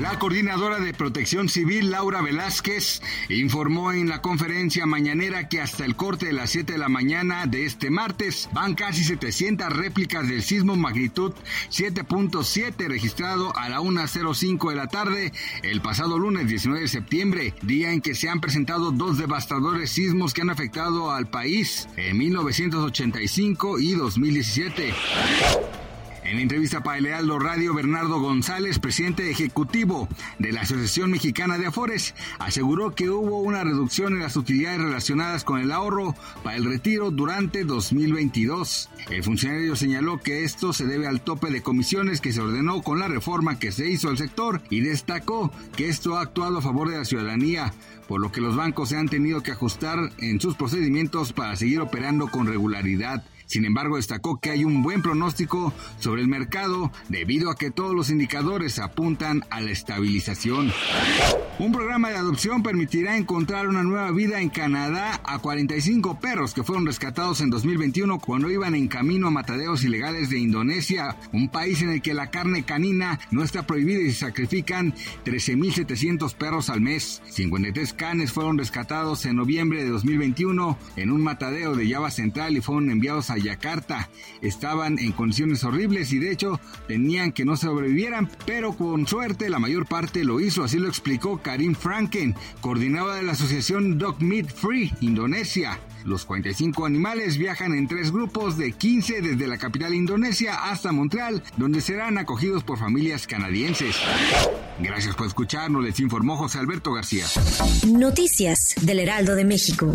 La coordinadora de Protección Civil, Laura Velázquez, informó en la conferencia mañanera que hasta el corte de las 7 de la mañana de este martes van casi 700 réplicas del sismo magnitud 7.7 registrado a la 1.05 de la tarde el pasado lunes 19 de septiembre, día en que se han presentado dos devastadores sismos que han afectado al país en 1985 y 2017. En entrevista para el Lealdo Radio, Bernardo González, presidente ejecutivo de la Asociación Mexicana de Afores, aseguró que hubo una reducción en las utilidades relacionadas con el ahorro para el retiro durante 2022. El funcionario señaló que esto se debe al tope de comisiones que se ordenó con la reforma que se hizo al sector y destacó que esto ha actuado a favor de la ciudadanía, por lo que los bancos se han tenido que ajustar en sus procedimientos para seguir operando con regularidad. Sin embargo, destacó que hay un buen pronóstico sobre el mercado debido a que todos los indicadores apuntan a la estabilización. Un programa de adopción permitirá encontrar una nueva vida en Canadá a 45 perros que fueron rescatados en 2021 cuando iban en camino a mataderos ilegales de Indonesia, un país en el que la carne canina no está prohibida y se sacrifican 13.700 perros al mes. 53 canes fueron rescatados en noviembre de 2021 en un matadero de Java Central y fueron enviados a Yakarta. Estaban en condiciones horribles y de hecho tenían que no sobrevivieran, pero con suerte la mayor parte lo hizo, así lo explicó Karim Franken, coordinadora de la asociación Dog Meat Free Indonesia. Los 45 animales viajan en tres grupos de 15 desde la capital indonesia hasta Montreal, donde serán acogidos por familias canadienses. Gracias por escucharnos, les informó José Alberto García. Noticias del Heraldo de México.